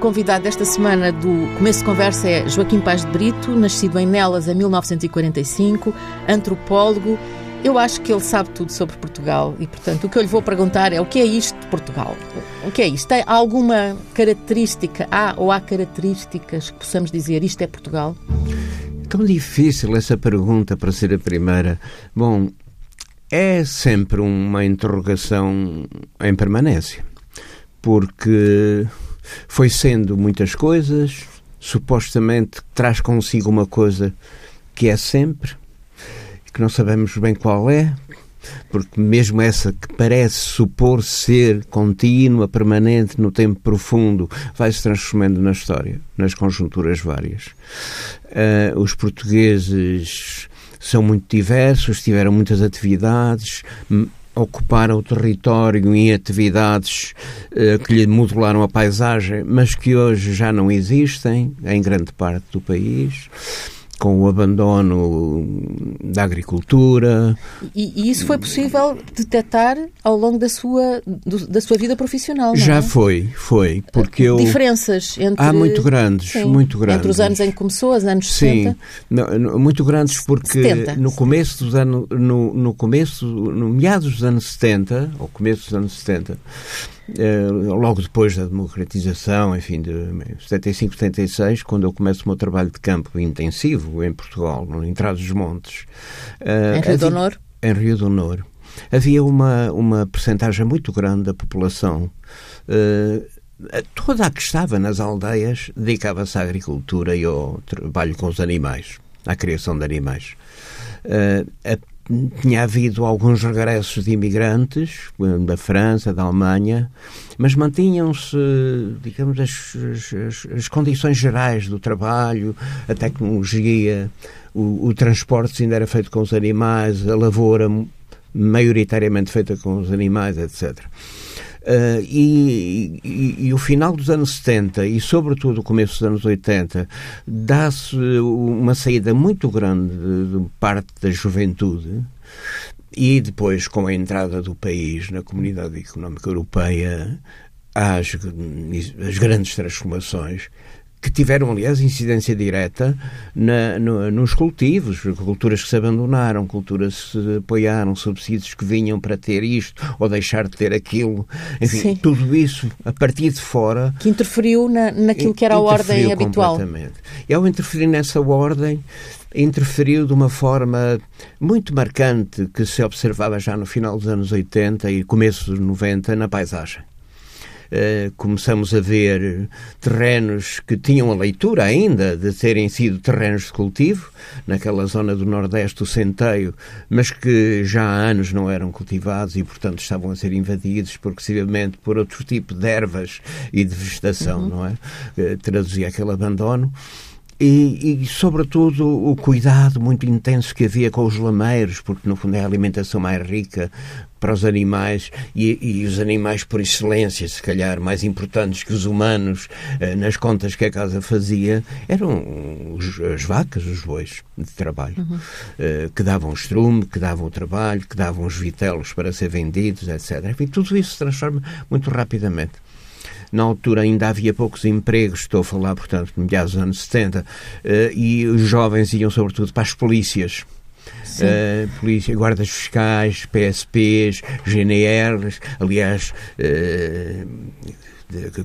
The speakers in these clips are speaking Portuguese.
Convidado desta semana do Começo de Conversa é Joaquim Paz de Brito, nascido em Nelas em 1945, antropólogo. Eu acho que ele sabe tudo sobre Portugal e, portanto, o que eu lhe vou perguntar é o que é isto de Portugal? O que é isto? Tem alguma característica, há ou há características que possamos dizer isto é Portugal? Tão difícil essa pergunta para ser a primeira. Bom, é sempre uma interrogação em permanência, porque foi sendo muitas coisas, supostamente traz consigo uma coisa que é sempre, que não sabemos bem qual é, porque mesmo essa que parece supor ser contínua, permanente, no tempo profundo, vai se transformando na história, nas conjunturas várias. Uh, os portugueses são muito diversos, tiveram muitas atividades, ocuparam o território em atividades uh, que lhe modularam a paisagem, mas que hoje já não existem em grande parte do país com o abandono da agricultura. E, e isso foi possível detectar ao longo da sua, do, da sua vida profissional, Já é? foi, foi. Porque eu... Diferenças entre... Há muito grandes, sim, muito grandes. Entre os anos em que começou, os anos sim, 60? muito grandes porque 70. no começo dos anos... No, no começo, no meados dos anos 70, ou começo dos anos 70, eh, logo depois da democratização, enfim, de 75, 76, quando eu começo o meu trabalho de campo intensivo em Portugal, no Entrado dos Montes. Uh, em Rio do Honor? Em Rio do Honor. Havia uma, uma percentagem muito grande da população uh, toda a que estava nas aldeias dedicava-se à agricultura e ao trabalho com os animais, à criação de animais. Uh, a tinha havido alguns regressos de imigrantes da França, da Alemanha, mas mantinham-se, digamos, as, as, as, condições gerais do trabalho, a tecnologia, o, o transporte ainda era feito com os animais, a lavoura maioritariamente feita com os animais, etc. Uh, e, e, e, o final dos anos 70 e, sobretudo, o começo dos anos 80 dá-se uma saída muito grande de, de parte da juventude. E depois, com a entrada do país na Comunidade Económica Europeia, as, as grandes transformações que tiveram, aliás, incidência direta na, no, nos cultivos, culturas que se abandonaram, culturas que se apoiaram, subsídios que vinham para ter isto ou deixar de ter aquilo. Enfim, Sim. tudo isso a partir de fora. Que interferiu na, naquilo que era a ordem habitual. Completamente. E ao interferir nessa ordem, interferiu de uma forma muito marcante que se observava já no final dos anos 80 e começo dos 90 na paisagem. Uh, começamos a ver terrenos que tinham a leitura ainda de terem sido terrenos de cultivo, naquela zona do Nordeste do Centeio, mas que já há anos não eram cultivados e, portanto, estavam a ser invadidos progressivamente por outro tipo de ervas e de vegetação, uhum. não é? Uh, traduzia aquele abandono. E, e, sobretudo, o cuidado muito intenso que havia com os lameiros, porque, no fundo, é a alimentação mais rica para os animais e, e os animais, por excelência, se calhar mais importantes que os humanos, eh, nas contas que a casa fazia, eram os, as vacas, os bois de trabalho, uhum. eh, que davam estrume, que davam o trabalho, que davam os vitelos para ser vendidos, etc. Enfim, tudo isso se transforma muito rapidamente. Na altura ainda havia poucos empregos, estou a falar, portanto, meados dos anos 70, eh, e os jovens iam sobretudo para as polícias. Uh, polícia, guardas fiscais, PSPs, GNRs, aliás, uh,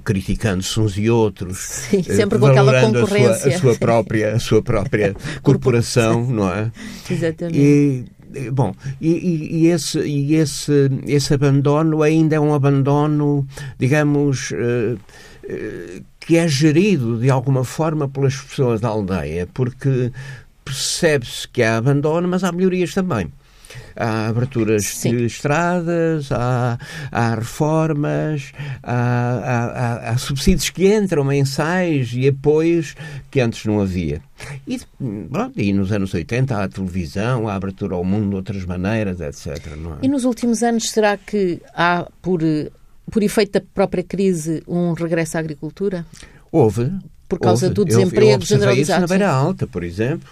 criticando-se uns e outros, Sim, sempre com aquela concorrência. A sua, a sua própria, a sua própria corporação, não é? Exatamente. E, Bom, e, e, esse, e esse, esse abandono ainda é um abandono, digamos, uh, uh, que é gerido de alguma forma pelas pessoas da aldeia, porque percebe-se que há abandono, mas há melhorias também há aberturas Sim. de estradas, há, há reformas, há, há, há, subsídios que entram, mensais e apoios que antes não havia. E, pronto, e nos anos 80 há a televisão, há a abertura ao mundo de outras maneiras, etc. É? E nos últimos anos, será que há, por, por efeito da própria crise, um regresso à agricultura? Houve, por causa houve, do desemprego eu generalizado. Isso na Beira Alta, por exemplo.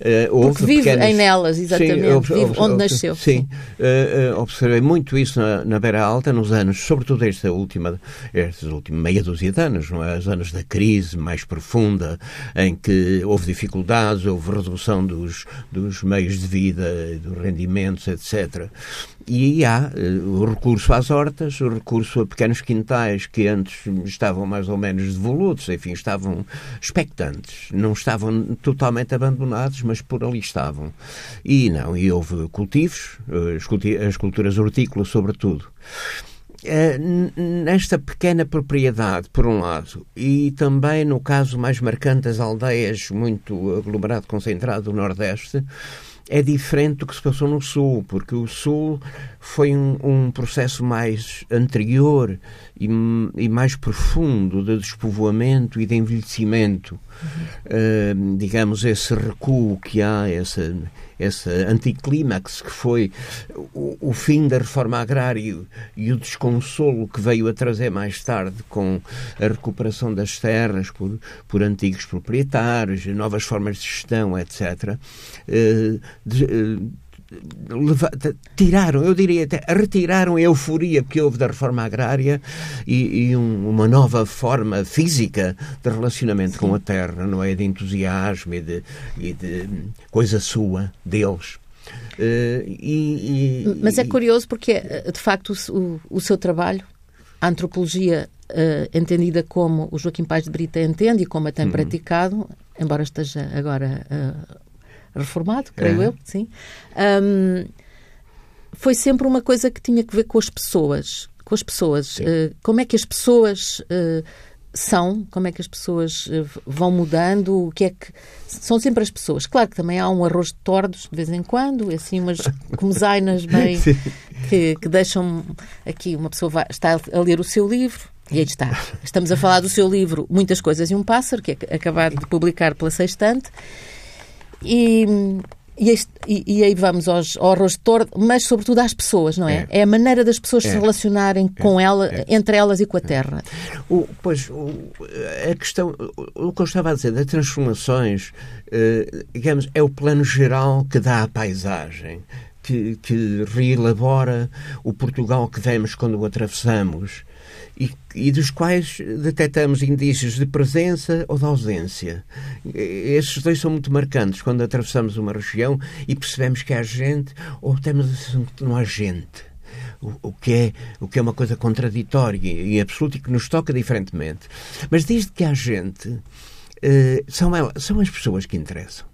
Uh, Porque vive pequenas... em Nelas, exatamente, sim, vive ob, onde nasceu. Sim, uh, observei muito isso na, na, Beira Alta nos anos, sobretudo esta última, estes últimos meia dúzia de anos, não é? os anos da crise mais profunda, em que houve dificuldades, houve redução dos, dos meios de vida, dos rendimentos, etc. E há uh, o recurso às hortas, o recurso a pequenos quintais que antes estavam mais ou menos devolutos, enfim, estavam expectantes, não estavam totalmente abandonados, mas por ali estavam. E não, e houve cultivos, uh, as culturas hortícolas sobretudo. Uh, nesta pequena propriedade, por um lado, e também no caso mais marcante das aldeias muito aglomerado concentrado do Nordeste, é diferente do que se passou no Sul, porque o Sul foi um, um processo mais anterior e, e, mais profundo de despovoamento e de envelhecimento. Uhum. Uh, digamos, esse recuo que há, essa, essa anticlímax que foi o, o, fim da reforma agrária e o desconsolo que veio a trazer mais tarde com a recuperação das terras por, por antigos proprietários, novas formas de gestão, etc. Uh, de, uh, tiraram, eu diria até, retiraram a euforia que houve da reforma agrária e, e um, uma nova forma física de relacionamento Sim. com a terra, não é? De entusiasmo e de, e de coisa sua, deles. Uh, e, e, Mas é curioso porque, eh, de facto, o, o seu trabalho, a antropologia uh, entendida como o Joaquim Paz de Brita entende e como a tem uhum. praticado, embora esteja agora uh, reformado, creio é. eu, sim. Um, foi sempre uma coisa que tinha que ver com as pessoas. Com as pessoas. Uh, como é que as pessoas uh, são, como é que as pessoas uh, vão mudando, o que é que. São sempre as pessoas. Claro que também há um arroz de tordos de vez em quando, e assim umas comesainas bem. que, que, deixam. Aqui uma pessoa vai, está a ler o seu livro. E aí está. Estamos a falar do seu livro Muitas Coisas e um Pássaro, que é acabado de publicar pela Sextante. E, e, este, e, e, aí vamos aos, ao arroz de tordo, mas sobretudo às pessoas, não é? É, é a maneira das pessoas é. se relacionarem é. com ela, é. entre elas e com a terra. O, pois, o, a questão, o, o, que eu estava a dizer das transformações, eh, digamos, é o plano geral que dá à paisagem. Que, que reelabora o Portugal que vemos quando o atravessamos e, e, dos quais detectamos indícios de presença ou de ausência. Esses dois são muito marcantes quando atravessamos uma região e percebemos que há gente ou temos a sensação que não há gente. O, que é, o que é uma coisa contraditória e absoluta e que nos toca diferentemente. Mas desde que há gente, eh, são, são as pessoas que interessam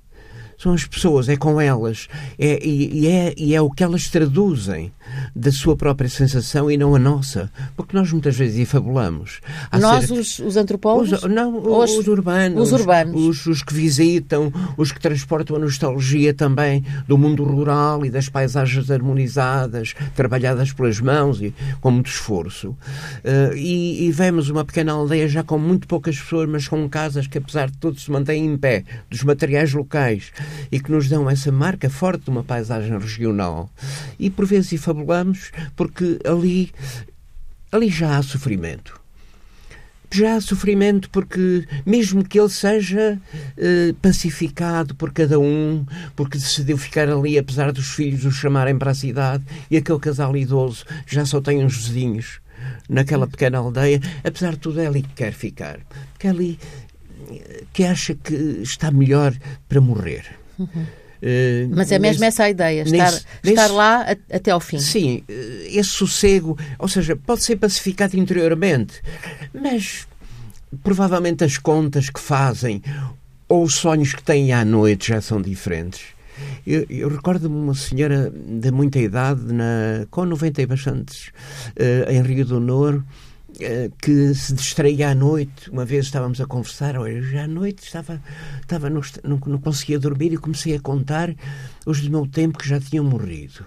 são as pessoas, é com elas, é, e, é, e é o que elas traduzem da sua própria sensação e não a nossa, porque nós muitas vezes infabulamos. Nós, os, os, antropólogos? Os, não, os, os, urbanos. Os urbanos. Os, os, que visitam, os que transportam a nostalgia também do mundo rural e das paisagens harmonizadas, trabalhadas pelas mãos e com muito esforço. Uh, e, e vemos uma pequena aldeia já com muito poucas pessoas, mas com casas que, apesar de tudo, se mantêm em pé, dos materiais locais e que nos dão essa marca forte de uma paisagem regional. E por vezes fabulamos porque ali, ali já há sofrimento já há sofrimento porque, mesmo que ele seja eh, pacificado por cada um, porque decidiu ficar ali apesar dos filhos o chamarem para a cidade e aquele casal idoso já só tem uns vizinhos naquela pequena aldeia, apesar de tudo é ali que quer ficar. Porque é ali que acha que está melhor para morrer. Uhum. Uh, Mas é mesmo nesse, essa a ideia, estar, nesse, estar nesse, lá a, até ao fim. Sim, eh, esse sossego, ou seja, pode ser pacificado interiormente, mas provavelmente as contas que fazem ou os sonhos que têm à noite já são diferentes. Eu, eu recordo-me uma senhora de muita idade, na, com 90 e bastantes, uh, em Rio do eh, que se distraía à noite. Uma vez estávamos a conversar, olha, já à noite estava, estava não, não conseguia dormir e comecei a contar os do meu tempo que já tinham morrido.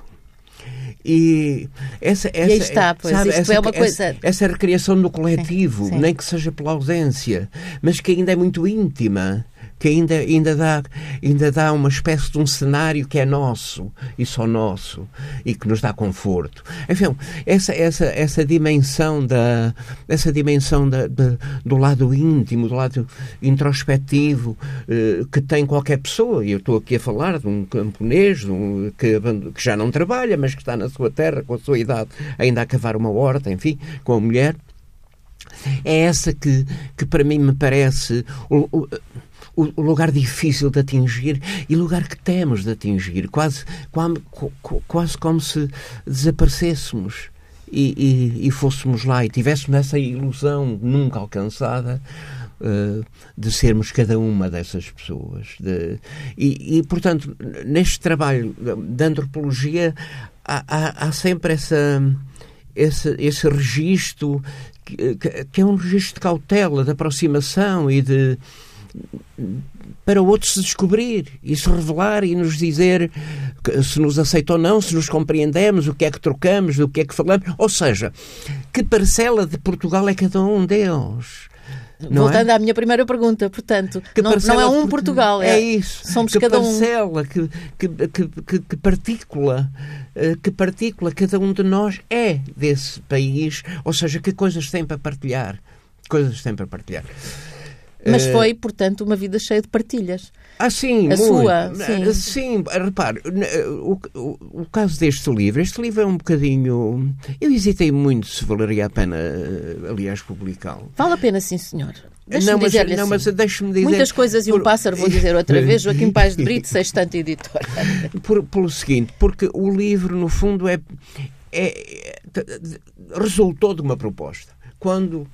E essa, essa e aí está, pois, sabe, essa, é uma coisa... essa, essa recriação do coletivo, sim, sim. nem que seja pela ausência, mas que ainda é muito íntima, que ainda, ainda, dá, ainda dá uma espécie de um cenário que é nosso e só nosso e que nos dá conforto. Enfim, essa, essa, essa dimensão, da, essa dimensão da, do lado íntimo, do lado introspectivo eh, que tem qualquer pessoa, e eu estou aqui a falar de um camponês de um, que, que já não trabalha, mas que está na sua terra, com a sua idade, ainda a cavar uma horta, enfim, com a mulher é essa que, que para mim me parece o, o, o lugar difícil de atingir e o lugar que temos de atingir, quase, quase, quase como se desaparecêssemos. E, e, e, fôssemos lá e tivéssemos essa ilusão nunca alcançada uh, de sermos cada uma dessas pessoas. De, e, e, portanto, neste trabalho de antropologia há, há, há sempre essa, esse, esse registro que, que, é um registro de cautela, de aproximação e de para o outro se descobrir e se revelar e nos dizer se nos aceita ou não, se nos compreendemos, o que é que trocamos, o que é que falamos. Ou seja, que parcela de Portugal é cada um deles? Não Voltando é? à minha primeira pergunta, portanto, não, não, é um Portugal, é, é isso. Somos que cada parcela, um. Que, que, que, que partícula, eh, que partícula cada um de nós é desse país, ou seja, que coisas tem para partilhar. Coisas tem para partilhar. Mas eh, foi, portanto, uma vida cheia de partilhas. Ah, sim, a muito. sua. Sim, sim repare, o, o, o, caso deste livro, este livro é um bocadinho. Eu hesitei muito se valeria a pena, eh, aliás, publicá-lo. Vale a pena, sim, senhor. Não mas, não, assim. mas deixe-me dizer. Muitas coisas e um pássaro, vou dizer outra vez, Joaquim Paz de Brito, sextante editor. Por, pelo seguinte, porque o livro, no fundo, é, é, resultou de uma proposta. Quando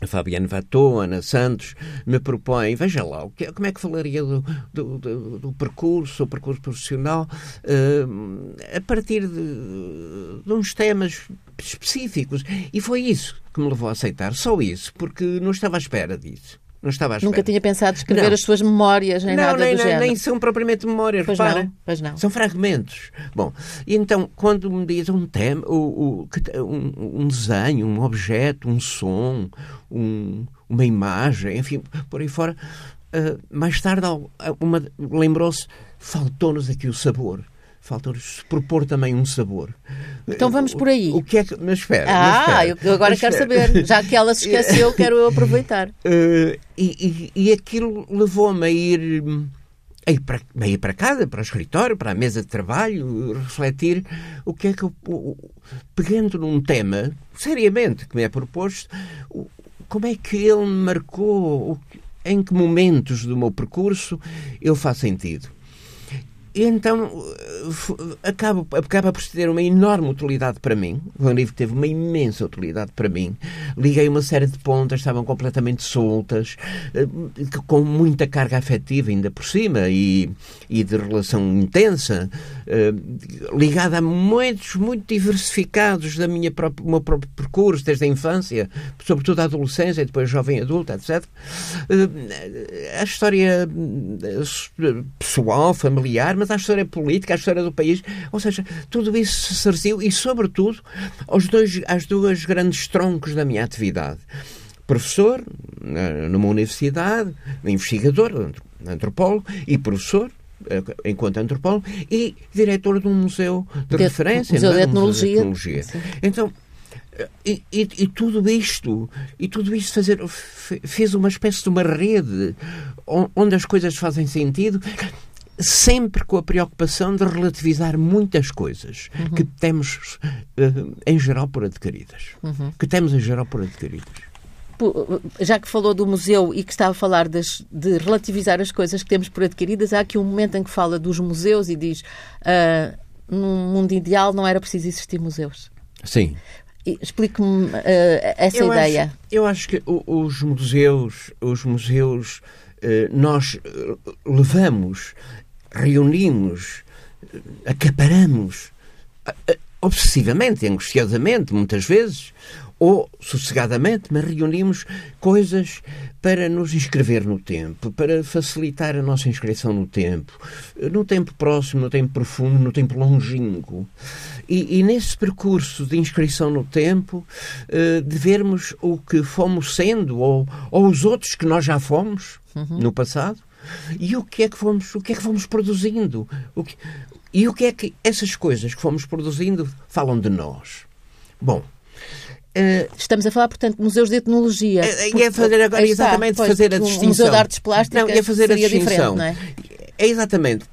a Fabiana Vatô, Ana Santos, me propõem, veja lá, como é que falaria do, do, do, do percurso, o percurso profissional, uh, a partir de, de uns temas específicos. E foi isso que me levou a aceitar, só isso, porque não estava à espera disso. Não estava à espera. Nunca tinha pensado escrever não. as suas memórias, nem não, nada nem, do género. Nem são propriamente memórias, pois repara. Não, pois não. São fragmentos. Bom, e então, quando me diz um tema, um, um desenho, um objeto, um som, um, uma imagem, enfim, por aí fora, uh, mais tarde lembrou-se, faltou-nos aqui o sabor falta-nos propor também um sabor. Então vamos por aí. O, o que é que. Mas espera. Ah, mas espera, eu agora quero espera. saber. Já que ela se esqueceu, quero eu aproveitar. Uh, e, e, e aquilo levou-me a ir. A ir, para, a ir para casa, para o escritório, para a mesa de trabalho, refletir o que é que eu, pegando num tema, seriamente, que me é proposto, como é que ele me marcou, em que momentos do meu percurso ele faz sentido. Então acaba, acaba por ter uma enorme utilidade para mim. O livro teve uma imensa utilidade para mim. Liguei uma série de pontas, estavam completamente soltas, eh, com muita carga afetiva ainda por cima e, e de relação intensa, eh, ligada a momentos muito diversificados da minha própria, meu próprio percurso, desde a infância, sobretudo a adolescência e depois jovem adulta, etc. Eh, a história pessoal, familiar, mas à história política, à história do país. Ou seja, tudo isso se serviu e, sobretudo, aos dois, às duas grandes troncos da minha atividade. Professor numa universidade, investigador, antropólogo e professor eh, enquanto antropólogo e diretor de um museu de, de referência, museu é? de etnologia. Museu de etnologia. Então, e, e, e, tudo isto, e tudo isto fazer, fez uma espécie de uma rede onde as coisas fazem sentido sempre com a preocupação de relativizar muitas coisas uhum. que temos uh, em geral por adquiridas. Uhum. Que temos em geral por adquiridas. Já que falou do museu e que estava a falar das, de relativizar as coisas que temos por adquiridas, há aqui um momento em que fala dos museus e diz uh, num mundo ideal não era preciso existir museus. Sim. Explique-me uh, essa eu ideia. Acho, eu acho que os museus, os museus, uh, nós levamos reunimos, acaparamos obsessivamente, angustiosamente, muitas vezes, ou sossegadamente, mas reunimos coisas para nos inscrever no tempo, para facilitar a nossa inscrição no tempo, no tempo próximo, no tempo profundo, no tempo longínquo. E, e nesse percurso de inscrição no tempo, eh, de vermos o que fomos sendo, ou, ou os outros que nós já fomos uhum. no passado, E o que é que fomos, o que é que fomos produzindo? O que, e o que é que essas coisas que fomos produzindo falam de nós? Bom, Uh, Estamos a falar, portanto, de museus de etnologia. É, é fazer agora exatamente está, fazer a distinção. Museu de Artes Plásticas não, é fazer a distinção. É? é? exatamente.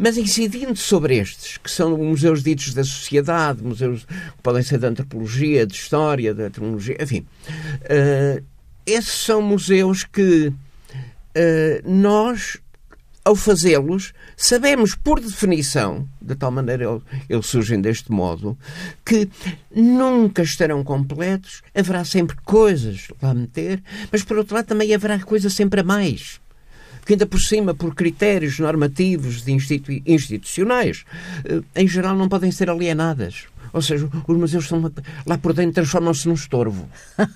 Mas incidindo sobre estes, que são museus ditos da sociedade, museus que podem ser de antropologia, de história, de etnologia, enfim, uh, esses são museus que uh, nós ao fazê-los, sabemos por definição, de tal maneira eles surgem deste modo, que nunca estarão completos, haverá sempre coisas lá a meter, mas por outro lado também haverá coisa sempre a mais. Que ainda por cima, por critérios normativos de institu institucionais, eh, em geral não podem ser alienadas. Ou seja, os museus estão lá por dentro transformam-se num estorvo.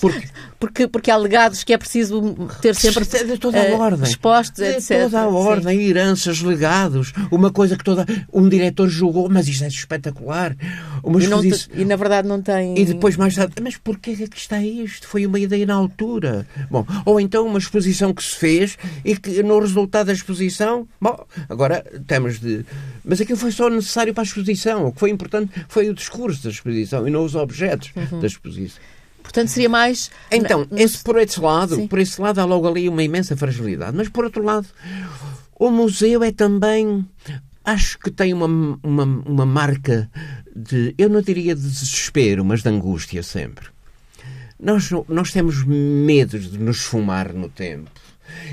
Porque, porque, porque há legados que é preciso ter sempre de toda a uh, ordem. expostos, de etc. toda a ordem, Sim. heranças, legados, uma coisa que toda um diretor julgou, mas isto é espetacular. Uma e, não te, e na verdade não tem. E depois mais tarde, mas porquê é que está isto? Foi uma ideia na altura. Bom, ou então uma exposição que se fez e que no resultado da exposição, bom, agora temos de. Mas aquilo foi só necessário para a exposição. O que foi importante foi o discurso da exposição e não os objetos uhum. da exposição. Portanto, seria mais. Então, esse, por esse lado, Sim. por esse lado há logo ali uma imensa fragilidade. Mas por outro lado, o museu é também. Acho que tem uma, uma, uma marca de. Eu não diria de desespero, mas de angústia sempre. Nós, nós temos medo de nos fumar no tempo.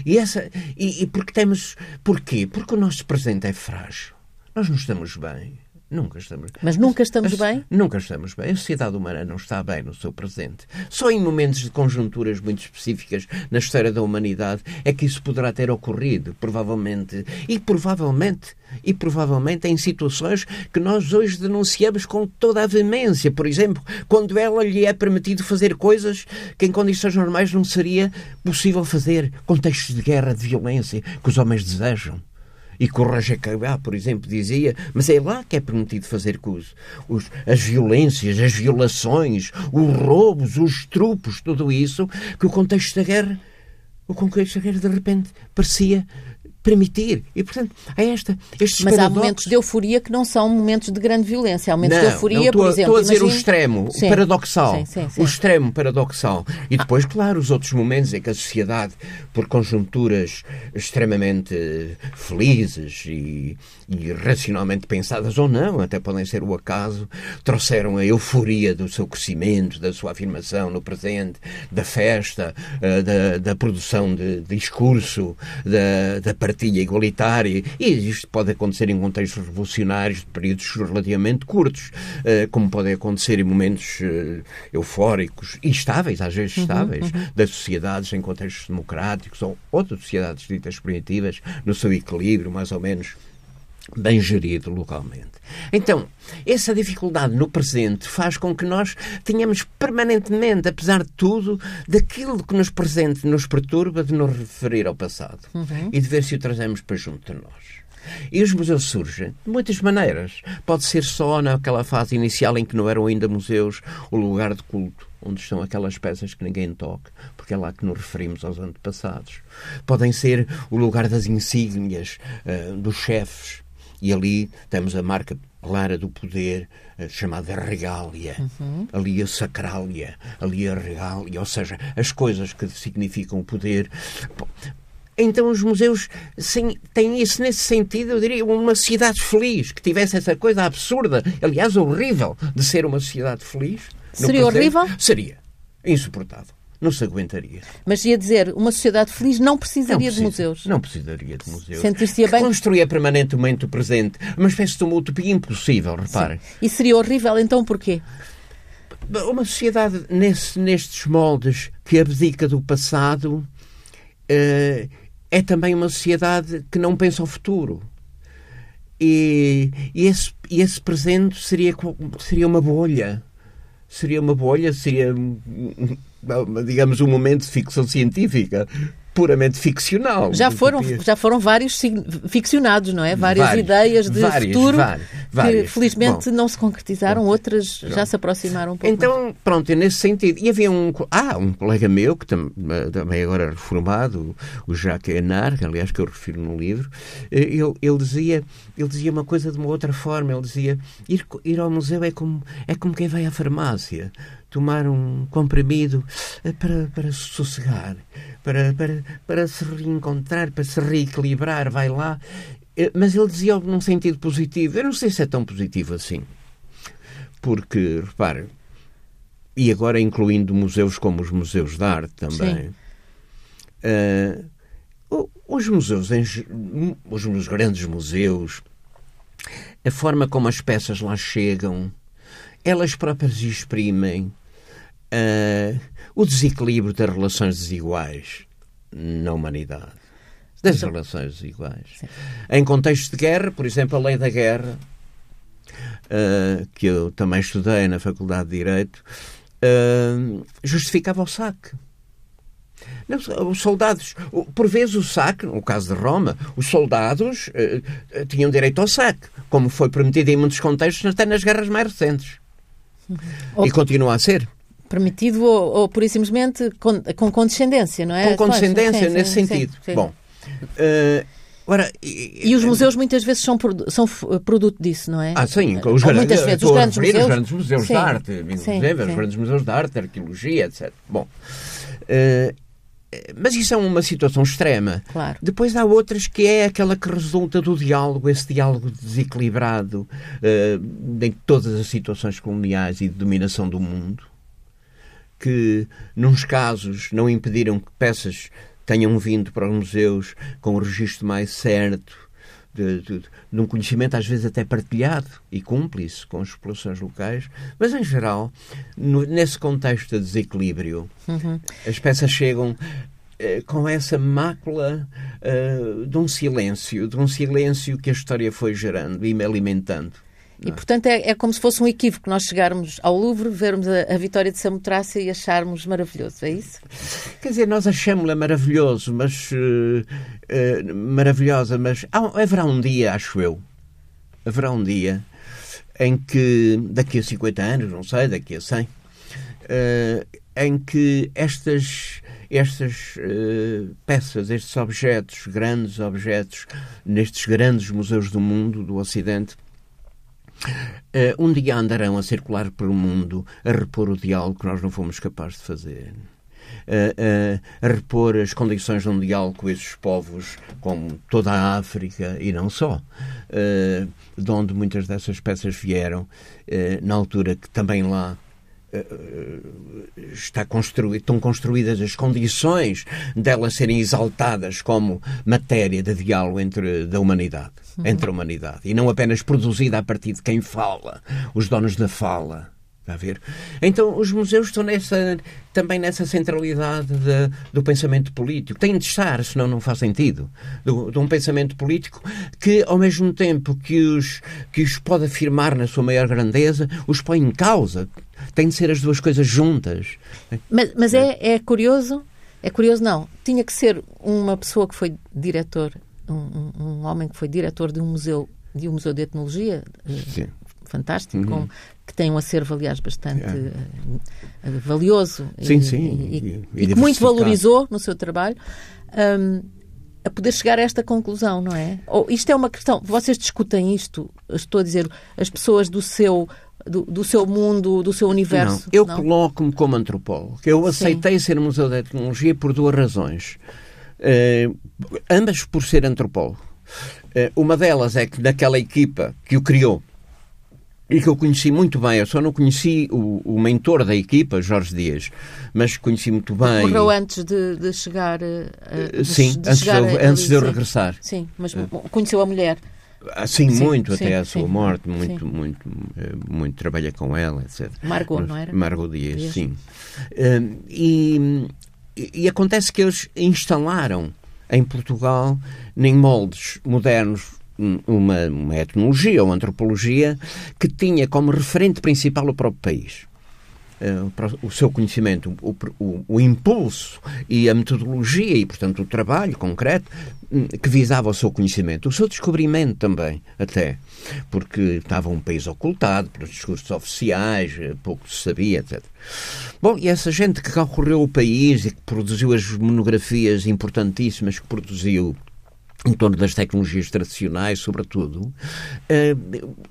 E, essa, e, e porque temos. Porquê? Porque o nosso presente é frágil. Nós não estamos bem. Nunca estamos Mas nunca estamos bem? Nunca estamos bem. A sociedade humana não está bem no seu presente. Só em momentos de conjunturas muito específicas na história da humanidade é que isso poderá ter ocorrido, provavelmente. E provavelmente, e provavelmente em situações que nós hoje denunciamos com toda a veemência. Por exemplo, quando ela lhe é permitido fazer coisas que em condições normais não seria possível fazer. Contextos de guerra, de violência que os homens desejam. E que o Roger Cabá, por exemplo, dizia, mas é lá que é permitido fazer os, os, as violências, as violações, os roubos, os trupos, tudo isso, que o contexto da guerra, o contexto da guerra de repente parecia permitir. E, portanto, há esta, estes Mas há momentos de euforia que não são momentos de grande violência. Há momentos não, de euforia, não, por exemplo. Estou a dizer imagine... o extremo, sim. o paradoxal. Sim, sim, sim, o extremo paradoxal. E depois, ah. claro, os outros momentos em que a sociedade, por conjunturas extremamente felizes e, e racionalmente pensadas ou não, até podem ser o acaso, trouxeram a euforia do seu crescimento, da sua afirmação no presente, da festa, eh, da, da produção de discurso, da, da partilha igualitária, e isto pode acontecer em contextos revolucionários de períodos relativamente curtos, eh, como pode acontecer em momentos eh, eufóricos e estáveis, às vezes estáveis, uhum, uhum. das sociedades em contextos democráticos ou outras sociedades ditas primitivas, no seu equilíbrio, mais ou menos bem gerido localmente. Então, essa dificuldade no presente faz com que nós tenhamos permanentemente, apesar de tudo, daquilo que nos presente nos perturba de nos referir ao passado uhum. e de ver se o trazemos para junto de nós. E os museus surgem de muitas maneiras. Pode ser só naquela fase inicial em que não eram ainda museus o lugar de culto, onde estão aquelas peças que ninguém toca, porque é lá que nos referimos aos antepassados. Podem ser o lugar das insígnias, uh, dos chefes, e ali temos a marca clara do poder eh, chamada regália. Uhum. Ali a sacrália, ali a regália, ou seja, as coisas que significam o poder. Então os museus têm isso nesse sentido, eu diria, uma sociedade feliz, que tivesse essa coisa absurda, aliás, horrível, de ser uma sociedade feliz. Seria horrível? Seria. Insuportável não se aguentaria. Mas ia dizer, uma sociedade feliz não precisaria não precisa, de museus. Não precisaria de museus. Sentir-se bem. Construía permanentemente o presente. Uma espécie de uma utopia impossível, reparem. E seria horrível, então porquê? Uma sociedade nesse, nestes moldes que abdica do passado uh, é também uma sociedade que não pensa o futuro. E, e, esse, e esse presente seria, seria uma bolha. Seria uma bolha, seria digamos, um momento de ficção científica. Puramente ficcional. Já foram, já foram vários ficcionados, não é? Várias vários, ideias de vários, futuro vários, que felizmente Bom, não se concretizaram, bom, outras pronto. já se aproximaram um pouco. Então, mais. pronto, nesse sentido. E havia um, ah, um colega meu, que também agora reformado, o Jacques Enar, que aliás que eu refiro no livro, eh, ele, ele, dizia, ele dizia uma coisa de uma outra forma. Ele dizia: ir, ir ao museu é como, é como quem vai à farmácia tomar um comprimido eh, para, para sossegar, para, para, para se reencontrar, para se reequilibrar, vai lá. Eh, mas ele dizia num sentido positivo. Eu não sei se é tão positivo assim. Porque, repare, e agora incluindo museus como os museus de arte também, uh, os museus, os, os grandes museus, a forma como as peças lá chegam, elas próprias exprimem uh, o desequilíbrio das relações desiguais na humanidade. Das então, relações desiguais. Sim. Em contexto de guerra, por exemplo, a lei da guerra, uh, que eu também estudei na Faculdade de Direito, uh, justificava o saque. Não, os soldados, por vezes o saque, no caso de Roma, os soldados uh, tinham direito ao saque, como foi permitido em muitos contextos, até nas guerras mais recentes. Uhum. E continua a ser. Permitido ou, ou pura e simplesmente com, com condescendência, não é? Com condescendência, sim, nesse sim, sentido. Sim, Bom, uh, Ora, e, e, os museus muitas vezes são, são produto disso, não é? Ah, sim. Os, muitas vezes, os grandes museus. Os grandes museus sim, de arte, sim. os grandes museus de arte, arqueologia, etc. Bom, uh, mas isso é uma situação extrema. Claro. Depois há outras que é aquela que resulta do diálogo, esse diálogo desequilibrado uh, em todas as situações coloniais e de dominação do mundo, que, nos casos, não impediram que peças tenham vindo para os museus com o registro mais certo, de, de, de, um conhecimento às vezes até partilhado e cúmplice com as populações locais, mas em geral, no, nesse contexto de desequilíbrio, uhum. as peças chegam eh, com essa mácula uh, de um silêncio, de um silêncio que a história foi gerando e me alimentando. E, portanto, é, é, como se fosse um equívoco nós chegarmos ao Louvre, vermos a, a vitória de Samotrácia e acharmos maravilhoso, é isso? Quer dizer, nós achamos-la maravilhoso, mas... Uh, uh, maravilhosa, mas há, haverá um dia, acho eu, haverá um dia em que, daqui a 50 anos, não sei, daqui a 100, uh, eh, em que estas estas uh, peças, estes objetos, grandes objetos, nestes grandes museus do mundo, do Ocidente, Uh, um dia andarão a circular pelo mundo a repor o diálogo que nós não fomos capazes de fazer. Uh, uh, a repor as condições de um diálogo com esses povos, como toda a África e não só, de onde muitas dessas peças vieram, na altura que também lá está construído, estão construídas as condições delas serem exaltadas como matéria de diálogo entre da humanidade, uhum. entre a humanidade, e não apenas produzida a partir de quem fala, os donos da fala. Está a ver? Então, os museus estão nessa, também nessa centralidade de, do pensamento político. Têm de estar, senão não faz sentido. Do, de um pensamento político que, ao mesmo tempo que os, que os pode afirmar na sua maior grandeza, os põe em causa. Tem de ser as duas coisas juntas. Mas, mas é, é curioso, é curioso não, tinha que ser uma pessoa que foi diretor, um, um homem que foi diretor de um museu, de um museu de etnologia, eh, Sim fantástico, uhum. com, que tem um acervo, aliás, bastante uh, valioso sim, e, sim, e, e, e que muito valorizou no seu trabalho. Um, a poder chegar a esta conclusão, não é? Ou isto é uma questão, vocês discutem isto, estou a dizer, as pessoas do seu do, do seu mundo, do seu universo. Não, eu coloco-me como antropólogo. Eu aceitei Sim. ser museu de etnologia por duas razões. Uh, ambas por ser antropólogo. Uh, uma delas é que daquela equipa que o criou, e que eu conheci muito bem. Eu só não conheci o, o mentor da equipa, Jorge Dias, mas conheci muito bem. Morreu antes de, de chegar. Uh, sim, de antes, chegar de, eu, antes de eu regressar. Sim, mas uh, conheceu a mulher. Ah, sim, sim, muito sim, até a sua sim, morte, muito, muito, muito, muito trabalha com ela, etc. Margot, não era? Margot Dias, Dias. sim. E, e acontece que eles instalaram em Portugal, em moldes modernos uma, uma etnologia ou antropologia que tinha como referente principal o próprio país. o seu conhecimento, o, o, o, impulso e a metodologia e, portanto, o trabalho concreto hum, que visava o seu conhecimento, o seu descobrimento também, até, porque estava um país ocultado pelos discursos oficiais, eh, pouco se sabia, etc. Bom, e essa gente que recorreu o país e que produziu as monografias importantíssimas que produziu em torno das tecnologias tradicionais, sobretudo, eh,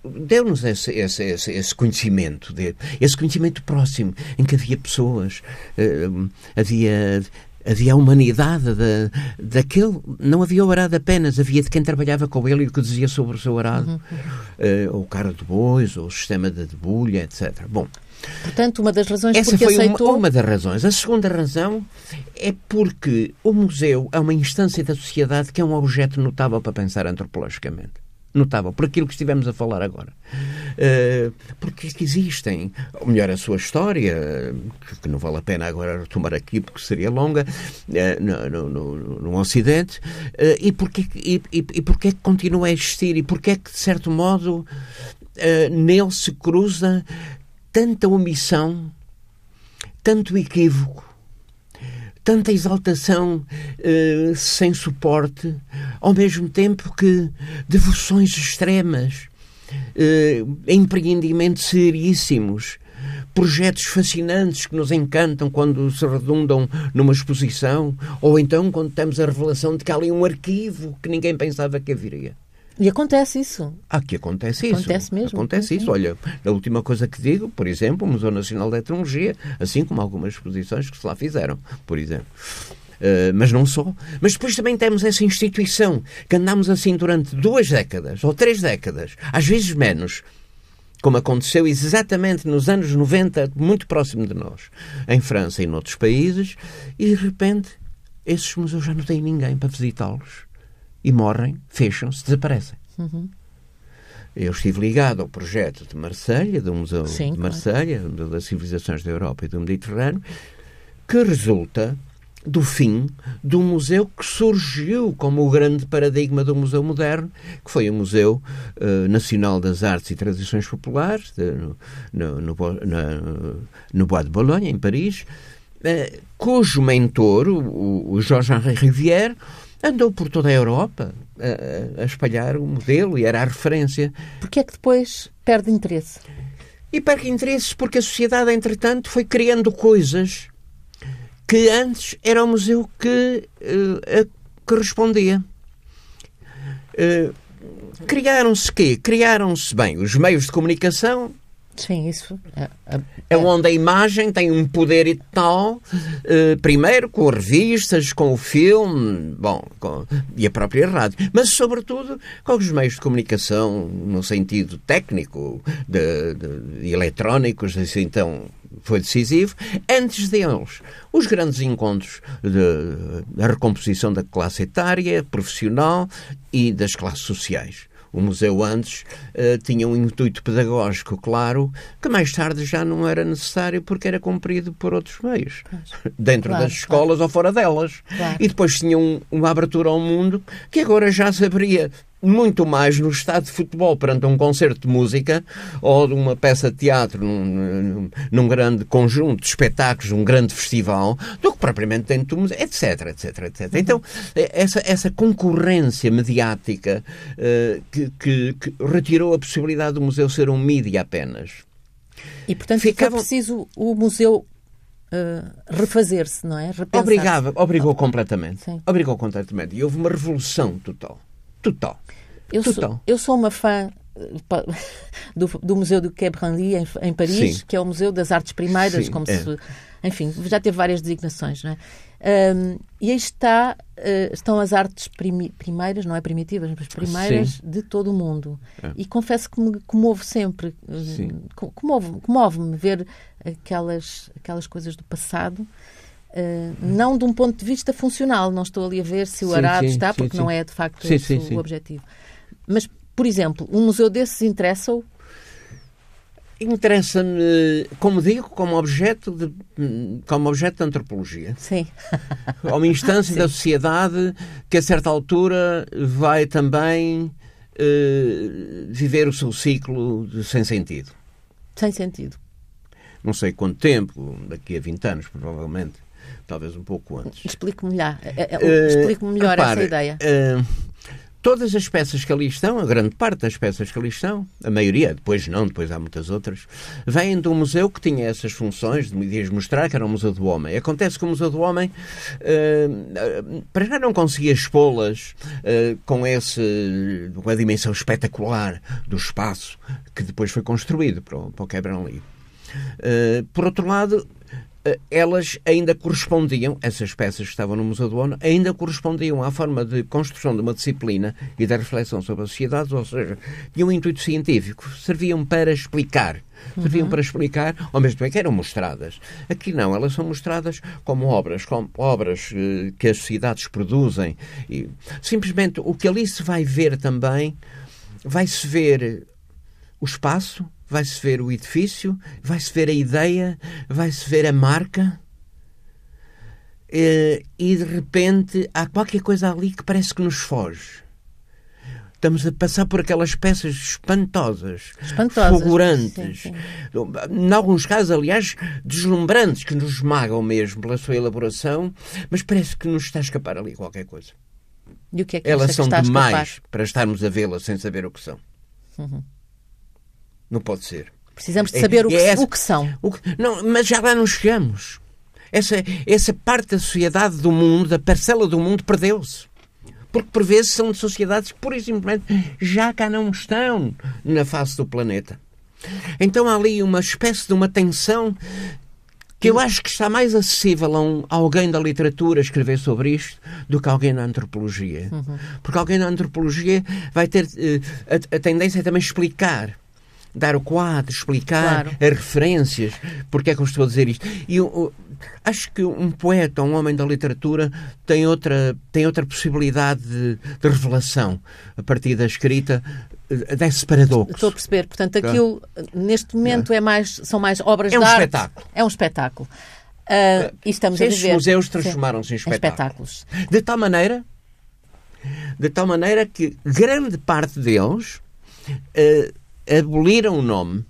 deu-nos esse, esse, esse, conhecimento, esse conhecimento próximo, em que havia pessoas, eh, havia havia a humanidade da, daquele. Não havia o arado apenas, havia de quem trabalhava com ele e o que dizia sobre o seu arado, uhum. uh, ou cara de bois, ou o sistema de debulha, etc. Bom, Portanto, uma das razões Essa porque foi aceitou... uma, uma das razões. A segunda razão é porque o museu é uma instância da sociedade que é um objeto notável para pensar antropologicamente. Notável, por aquilo que estivemos a falar agora. Uh, porque existem, ou melhor, a sua história, que não vale a pena agora retomar aqui porque seria longa, uh, no, no, no, Ocidente, uh, e, porque, e, e, e porque é que continua a existir, e porque é que, de certo modo, nele se cruza tanta omissão, tanto equívoco, tanta exaltação sem suporte, ao mesmo tempo que devoções extremas, uh, empreendimentos seríssimos, projetos fascinantes que nos encantam quando se redundam numa exposição, ou então quando temos a revelação de que há ali um arquivo que ninguém pensava que haveria. E acontece isso. Aqui acontece isso. Acontece mesmo. Acontece isso. Olha, a última coisa que digo, por exemplo, o Museu Nacional de Etnologia, assim como algumas exposições que se lá fizeram, por exemplo. Uh, mas não só. Mas depois também temos essa instituição que andamos assim durante duas décadas ou três décadas, às vezes menos, como aconteceu exatamente nos anos 90, muito próximo de nós, em França e noutros países, e de repente esses museus já não têm ninguém para visitá-los e morrem, fecham-se, desaparecem. Uhum. Eu estive ligado ao projeto de Marselha, do Museu Sim, de Marselha, claro. das Civilizações da Europa e do Mediterrâneo, que resulta do fim um museu que surgiu como o grande paradigma do museu moderno, que foi o Museu uh, Nacional das Artes e Tradições Populares, de, no, no, no, no, Bois de Boulogne, em Paris, uh, cujo mentor, o, o Georges-Henri Rivière, andou por toda a Europa a, a, espalhar o modelo e era a referência. Porquê é que depois perde interesse? E perde interesses porque a sociedade, entretanto, foi criando coisas que antes era o museu que, uh, que respondia. Uh, Criaram-se quê? Criaram-se, bem, os meios de comunicação Sim, isso. É, é, é onde a imagem tem um poder e tal, uh, primeiro com revistas, com o filme, bom, com, e a própria rádio, mas sobretudo com os meios de comunicação no sentido técnico, de, de, de eletrónicos, assim, então foi decisivo. Antes deles, os grandes encontros da recomposição da classe etária, profissional e das classes sociais o museu antes uh, tinha um intuito pedagógico claro, que mais tarde já não era necessário porque era cumprido por outros meios, dentro claro, das escolas claro. ou fora delas. Claro. E depois tinha um, uma abertura ao mundo que agora já se abria muito mais no estado de futebol perante um concerto de música ou de uma peça de teatro num, num, num grande conjunto de espetáculos, um grande festival, do que propriamente dentro do museu, etc, etc, etc. Então, essa, essa concorrência mediática uh, que, que, que, retirou a possibilidade do museu ser um mídia apenas. E, portanto, Ficava... preciso o museu Uh, refazer-se, não é? Obrigava, obrigou completamente. Sim. Obrigou completamente. E houve uma revolução total. Total. Eu sou, eu sou uma fã do, do Museu do Quai Branly em, em Paris, Sim. que é o Museu das Artes Primeiras, Sim, como é. se. Enfim, já teve várias designações, não é? Um, e aí está, uh, estão as artes primi, primeiras, não é primitivas, mas primeiras Sim. de todo o mundo. É. E confesso que me comove sempre, comove-me comove ver aquelas, aquelas coisas do passado. Uh, não de um ponto de vista funcional, não estou ali a ver se o arado está, porque não é de facto esse o objetivo. Mas, por exemplo, um museu desses interessa-o? Interessa-me, como digo, como objeto de, como objeto de antropologia. Sim. uma instância Sim. da sociedade que, a certa altura, vai também uh, viver o seu ciclo de sem sentido. Sem sentido. não sei quanto tempo, daqui a 20 anos, provavelmente, talvez um pouco antes. Explique-me melhor, uh, explique melhor repare, essa ideia. Uh, todas as peças que ali estão, a grande parte das peças que ali estão, a maioria, depois não, depois há muitas outras, vêm de um museu que tinha essas funções de mostrar que era um museu do homem. Acontece que o Museu do Homem, uh, para já não conseguia expô-las uh, com, com a dimensão espetacular do espaço que depois foi construído para o, para o Quebra-Li. Uh, por outro lado, elas ainda correspondiam, essas peças que estavam no Museu do ONU, ainda correspondiam à forma de construção de uma disciplina e da reflexão sobre a sociedade, ou seja, tinham um intuito científico, serviam para explicar. Serviam uhum. para explicar, ao mesmo tempo que eram mostradas. Aqui não, elas são mostradas como obras, como obras eh, que as sociedades produzem. E, simplesmente o que ali se vai ver também, vai-se ver o espaço, vai-se ver o edifício, vai-se ver a ideia, vai-se ver a marca. Eh, e de repente há qualquer coisa ali que parece que nos foge. Estamos a passar por aquelas peças espantosas, espantosas fulgurantes, sim, sim. em alguns casos, aliás, deslumbrantes, que nos esmagam mesmo pela sua elaboração, mas parece que nos está a escapar ali qualquer coisa. E o que é que Elas são demais para estarmos a vê-las sem saber o que são. Uhum. Não pode ser. Precisamos de saber é, o, que, é essa, o, que, são. O que, não, mas já lá não chegamos. Essa, essa parte da sociedade do mundo, da parcela do mundo, perdeu-se. Porque por vezes são de sociedades que, pura e simplesmente, já cá não estão na face do planeta. Então há ali uma espécie de uma tensão que eu acho que está mais acessível a, um, a alguém da literatura escrever sobre isto do que alguém da antropologia. Uhum. Porque alguém da antropologia vai ter uh, a, a tendência a também explicar dar o quadro, explicar claro. as referências, porque é que eu estou a dizer isto. E eu, acho que um poeta, um homem da literatura, tem outra, tem outra possibilidade de, de revelação a partir da escrita eh, desse paradoxo. Estou a perceber. Portanto, aquilo, neste momento, é mais, são mais obras é um de arte. Espetáculo. É um espetáculo. Uh, e estamos Estes a viver... museus transformaram-se em, em espetáculos. De tal maneira de tal maneira que grande parte deles uh, aboliram o nome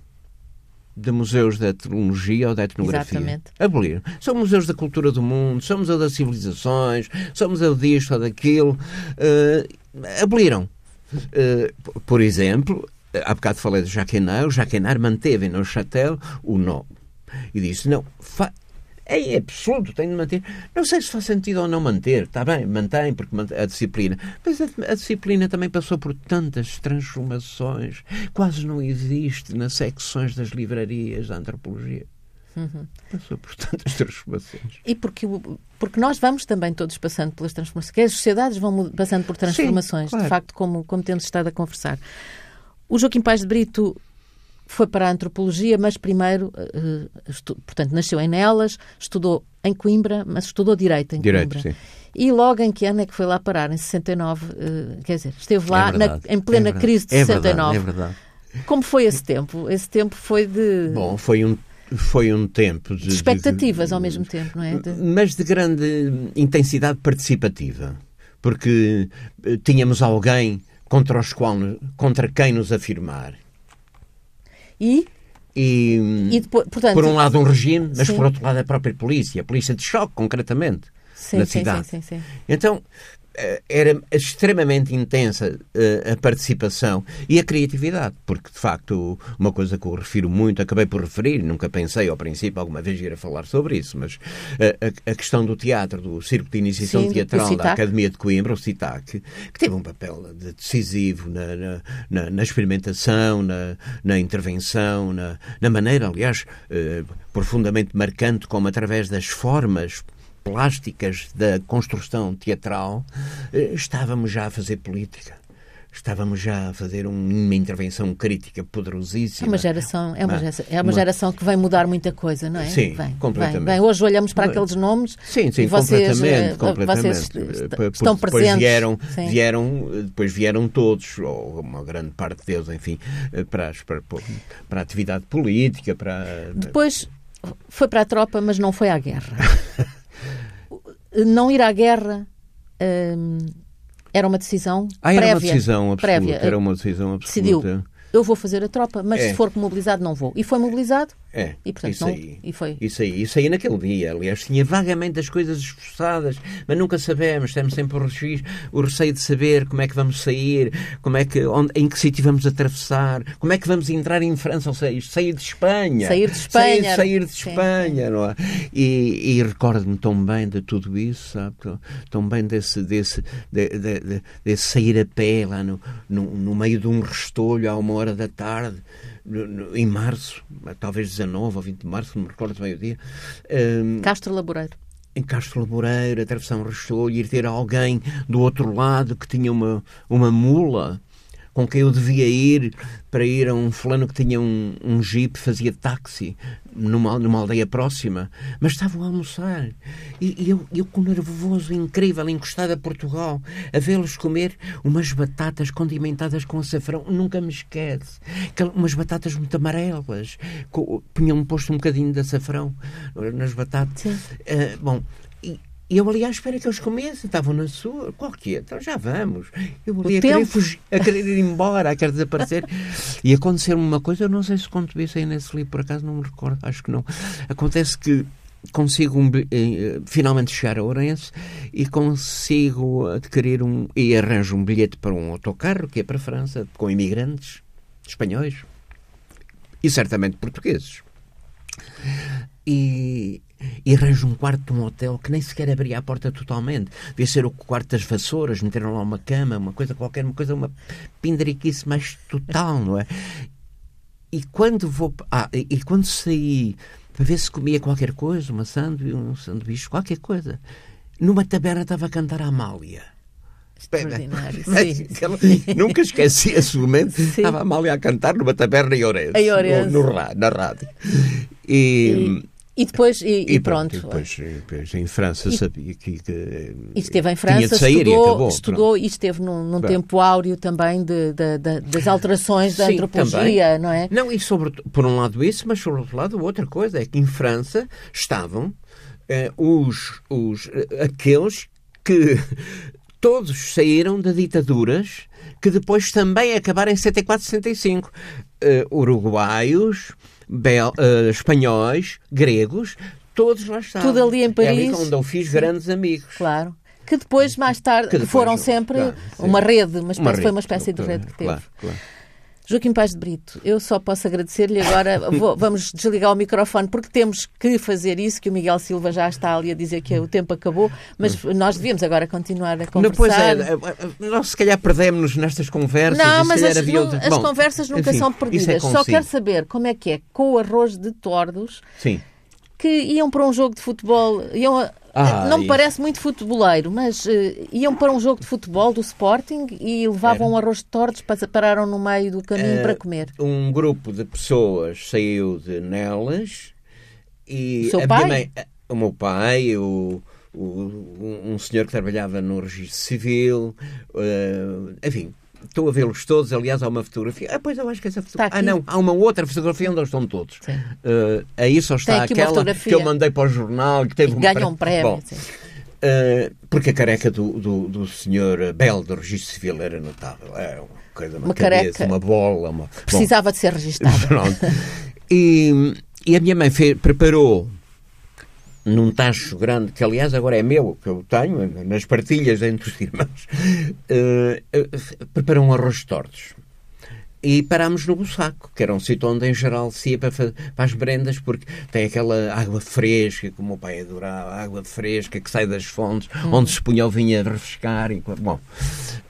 de museus da etnologia ou da etnografia. Exatamente. Aboliram. São museus da cultura do mundo, são museus das civilizações, são museus disto ou daquilo. Uh, aboliram. Uh, por exemplo, há bocado falei de Jaquenar, o Jaquenar manteve no Châtel o nome. E disse, não, é absoluto, tem de manter. Não sei se faz sentido ou não manter, está bem, mantém, porque a disciplina. Mas a, a, disciplina também passou por tantas transformações, quase não existe nas secções das livrarias da antropologia. Uhum. Passou por tantas transformações. E porque, porque nós vamos também todos passando pelas transformações, que as sociedades vão passando por transformações, Sim, claro. de facto, como, como temos estado a conversar. O Joaquim Pais de Brito foi para a antropologia, mas primeiro, uh, estu, portanto, nasceu em Nelas, estudou em Coimbra, mas estudou Direito em Direito, Coimbra. Sim. E logo em que ano é que foi lá parar? Em 69, uh, eh, quer dizer, esteve lá é na, em plena é crise de é 69. Verdade, é verdade. Como foi esse tempo? Esse tempo foi de... Bom, foi um foi um tempo de, de expectativas de, ao mesmo tempo, não é? De... Mas de grande intensidade participativa, porque eh, tínhamos alguém contra, os qual, contra quem nos afirmar. E e, e depois, portanto, por um lado um regime, mas sim. por outro lado a própria polícia, a polícia de choque, concretamente, sim, na sim, cidade. Sim, sim, Então, era extremamente intensa uh, a participação e a criatividade, porque de facto uma coisa que eu refiro muito, acabei por referir, nunca pensei ao princípio alguma vez ir a falar sobre isso, mas uh, a, a, questão do teatro, do Circo de Iniciação Sim, Teatral da Academia de Coimbra, o CITAC, que teve um papel decisivo na, na, na, na experimentação, na, na intervenção, na, na maneira, aliás, uh, profundamente marcante, como através das formas plásticas da construção teatral, eh, estávamos já a fazer política. Estávamos já a fazer uma intervenção crítica poderosíssima. É uma geração, é uma, geração, é uma geração que vai mudar muita coisa, não é? Sim, vem, completamente. Vem, vem. Hoje olhamos para aqueles nomes sim, sim, e vocês, completamente, eh, completamente. vocês estão depois presentes. Vieram, vieram, depois vieram todos, ou uma grande parte deles, enfim, eh, para, para, para a atividade política. Para... Depois foi para a tropa, mas não foi à guerra. não ir à guerra hum, era uma decisão ah, prévia. Era uma decisão absoluta. Prévia. Era uma decisão absoluta. Decidiu, eu vou fazer a tropa, mas é. se for mobilizado não vou. E foi mobilizado É, e, portanto, isso não, aí. E foi. Isso aí, isso aí naquele dia, aliás, tinha vagamente as coisas esforçadas, mas nunca sabemos, temos sempre o, receio de saber como é que vamos sair, como é que, onde, em que sítio vamos atravessar, como é que vamos entrar em França, ou seja, sair de Espanha. Sair de Espanha. Sair, sair de Sim, Espanha, não é? E, e recordo-me tão bem de tudo isso, sabe? Tão, bem desse, desse, de, de- de- desse sair a pé lá no, no, no meio de um restolho à uma hora da tarde, em março, talvez 19 ou 20 de março, não me recordo bem o dia. hum, Castro Laboreiro. em Castro Laboreiro, atravessar um restolho, ir ter alguém do outro lado que tinha uma, uma mula com quem eu devia ir para ir a um fulano que tinha um, um jeep, fazia táxi numa, numa aldeia próxima, mas estavam a almoçar. E, e eu, eu com nervoso incrível, encostado a Portugal, a vê-los comer umas batatas condimentadas com açafrão, nunca me esquece. Umas batatas muito amarelas, co- punham posto um bocadinho de açafrão nas batatas. Ah, bom, e, eu ali à espera que eles comessem, estavam na sua, qual que é? Então já vamos. Eu ali a querer, fugir, a querer ir embora, a querer desaparecer. e aconteceu-me uma coisa, eu não sei se conto isso aí nesse livro, por acaso não me recordo, acho que não. Acontece que consigo um eh, finalmente chegar a Ourense e consigo adquirir um e arranjo um bilhete para um autocarro que é para a França com imigrantes espanhóis e certamente portugueses e, e arranjo um quarto de um hotel que nem sequer abria a porta totalmente. Devia ser o quarto das vassouras, meteram lá uma cama, uma coisa qualquer, uma coisa, uma pindariquice mais total, não é? E quando vou. Ah, e, quando saí para ver se comia qualquer coisa, uma sanduíche, um sanduíche, qualquer coisa, numa taberna estava a cantar a Amália. Aquela- nunca esqueci esse momento. Sim. Estava a Amália a cantar numa taberna em Ourense. Em Ourense. No, no na rádio. E, E depois, e, e pronto. e depois, e depois em França sabia que, que E esteve em tinha França, de sair e estudou, acabou, estudou e esteve num, num tempo áureo também de, de- de- das alterações da Sim, antropologia, não é? Não, e sobre, por um lado isso, mas sobre outro lado outra coisa, é que em França estavam eh, os, os, eh, aqueles que todos saíram de ditaduras que depois também acabaram em 74, 65. Eh, uruguaios, bel, eh, espanhóis, gregos, todos lá estavam. Tudo ali em É Paris. ali onde eu fiz grandes amigos. Claro. Que depois, mais tarde, Que depois, foram sempre claro, uma rede, uma espécie, Uma foi rede, uma espécie de rede que teve. Claro, claro. Joaquim Paz de Brito, eu só posso agradecer-lhe agora. vou- vamos desligar o microfone porque temos que fazer isso, que o Miguel Silva já está ali a dizer que o tempo acabou, mas nós devíamos agora continuar a Não, pois é, conversar. é, nós se calhar perdemos-nos nestas conversas. Não, mas as, havia outras- as Bom, conversas nunca enfim, são é perdidas. Só consigo. quero saber como é que é com o arroz de tordos Sim. que iam para um jogo de futebol. Iam a- Ah, não me parece muito futeboleiro, mas eh, iam para um jogo de futebol do Sporting e levavam um arroz de tordos, pa- pararam no meio do caminho Eh, para comer. Um grupo de pessoas saiu de Nelas e O seu pai? mãe, o meu pai, o, o- um senhor que trabalhava no registro civil, eh, enfim. Estou a vê-los todos, aliás, há uma fotografia. Ah, pois eu acho que essa fotografia. Ah, não, há uma outra fotografia onde eles estão todos. Eh, aí só está aquela que eu mandei para o jornal que teve um Ganham um prémio. Bom. Uh, porque a careca do, do, do senhor Bel do registro civil era notável. Era uma coisa, uma, Uma cabeça, careca. uma bola. Uma... Bom, Precisava de ser registada. pronto. E, e a minha mãe fe- preparou num tacho grande, que aliás agora é meu, que eu tenho, nas partilhas entre os irmãos, uh, uh, preparou um arroz de tordos. E parámos no Bussaco, que era um sítio onde em geral se ia para, para as merendas, porque tem aquela água fresca, que o meu pai adorava, água fresca que sai das fontes, onde se punha o vinho a refrescar. E, bom,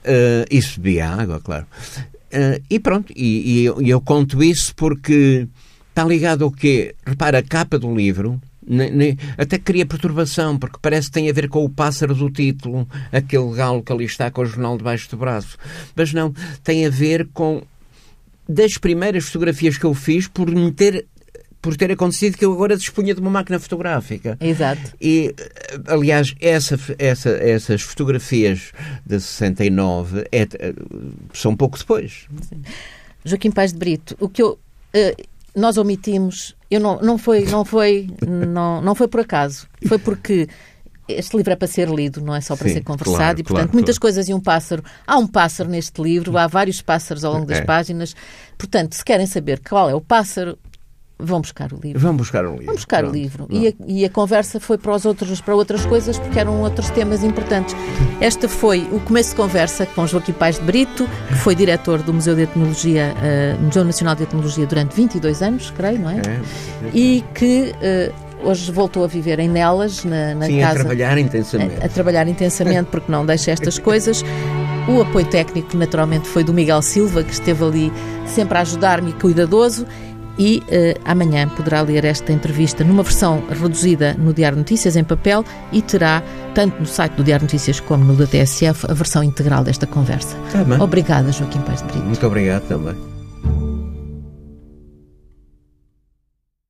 eh, e se bebia água, claro. Eh, e pronto, e, e eu, eu conto isso porque está ligado ao quê? Repara, a capa do livro até cria perturbação, porque parece que tem a ver com o pássaro do título, aquele galo que ali está com o jornal debaixo do braço. Mas não, tem a ver com das primeiras fotografias que eu fiz por me ter por ter acontecido que eu agora dispunha de uma máquina fotográfica. Exato. E, aliás, essa, essa, essas fotografias de 69 é, são pouco depois. Joaquim Paz de Brito, o que eu, eh, nós omitimos, eu não, não foi, não foi, não, não foi por acaso, foi porque este livro é para ser lido, não é só para Sim, ser conversado claro, e, portanto, claro, muitas claro. coisas e um pássaro. Há um pássaro neste livro, há vários pássaros ao longo das É. páginas. Portanto, se querem saber qual é o pássaro, Vão buscar o livro. Vão buscar um livro. Vão buscar Pronto. o livro. E a, e a conversa foi para, os outros, para outras coisas, porque eram outros temas importantes. Esta foi o começo de conversa com Joaquim Pais de Brito, que foi diretor do Museu de Etnologia, uh, Museu Nacional de Etnologia durante 22 anos, creio, não é? É. E que uh, hoje voltou a viver em Nelas, na, na Sim, casa. a trabalhar intensamente. A, a trabalhar intensamente, porque não deixa estas coisas. O apoio técnico, naturalmente, foi do Miguel Silva, que esteve ali sempre a ajudar-me, cuidadoso. E uh, amanhã poderá ler esta entrevista numa versão reduzida no Diário Notícias, em papel, e terá, tanto no site do Diário Notícias como no da TSF, a versão integral desta conversa. Tá. Obrigada, Joaquim Paz de Brito. Muito obrigado também.